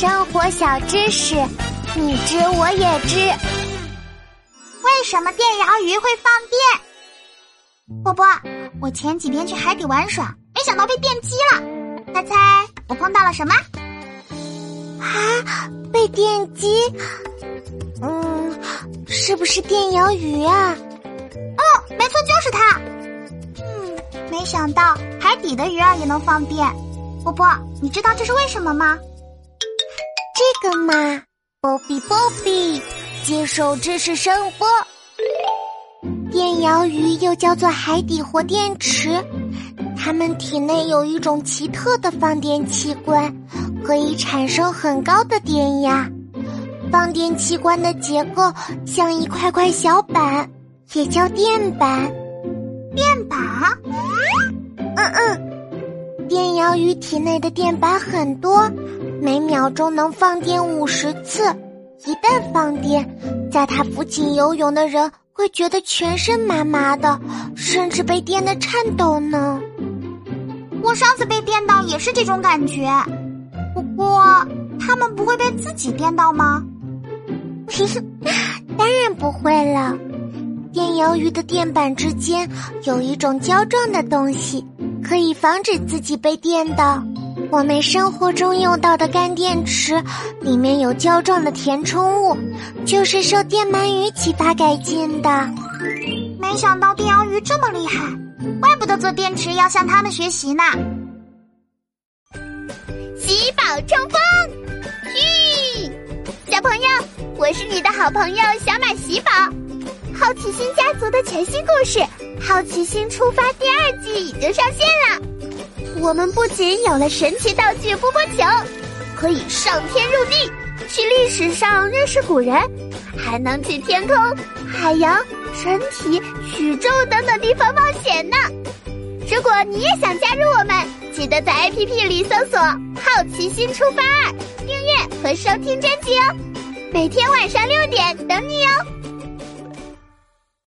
生活小知识，你知我也知。为什么电摇鱼会放电？波波，我前几天去海底玩耍，没想到被电击了。猜猜我碰到了什么？啊，被电击？嗯，是不是电摇鱼啊？哦，没错，就是它。嗯，没想到海底的鱼儿也能放电。波波，你知道这是为什么吗？这个嘛，波比波比，接受知识声波。电摇鱼又叫做海底活电池，它们体内有一种奇特的放电器官，可以产生很高的电压。放电器官的结构像一块块小板，也叫电板。电板？嗯嗯。电摇鱼体内的电板很多，每秒钟能放电五十次。一旦放电，在它附近游泳的人会觉得全身麻麻的，甚至被电的颤抖呢。我上次被电到也是这种感觉，不过他们不会被自己电到吗？当然不会了。电鱿鱼的电板之间有一种胶状的东西。可以防止自己被电到。我们生活中用到的干电池里面有胶状的填充物，就是受电鳗鱼启发改进的。没想到电鳐鱼这么厉害，怪不得做电池要向他们学习呢。喜宝冲锋，吁！小朋友，我是你的好朋友小马喜宝。好奇心家族的全新故事《好奇心出发》第二季已经上线了。我们不仅有了神奇道具波波球，可以上天入地，去历史上认识古人，还能去天空、海洋、身体、宇宙等等地方冒险呢。如果你也想加入我们，记得在 APP 里搜索“好奇心出发二”，订阅和收听专辑哦。每天晚上六点等你哦。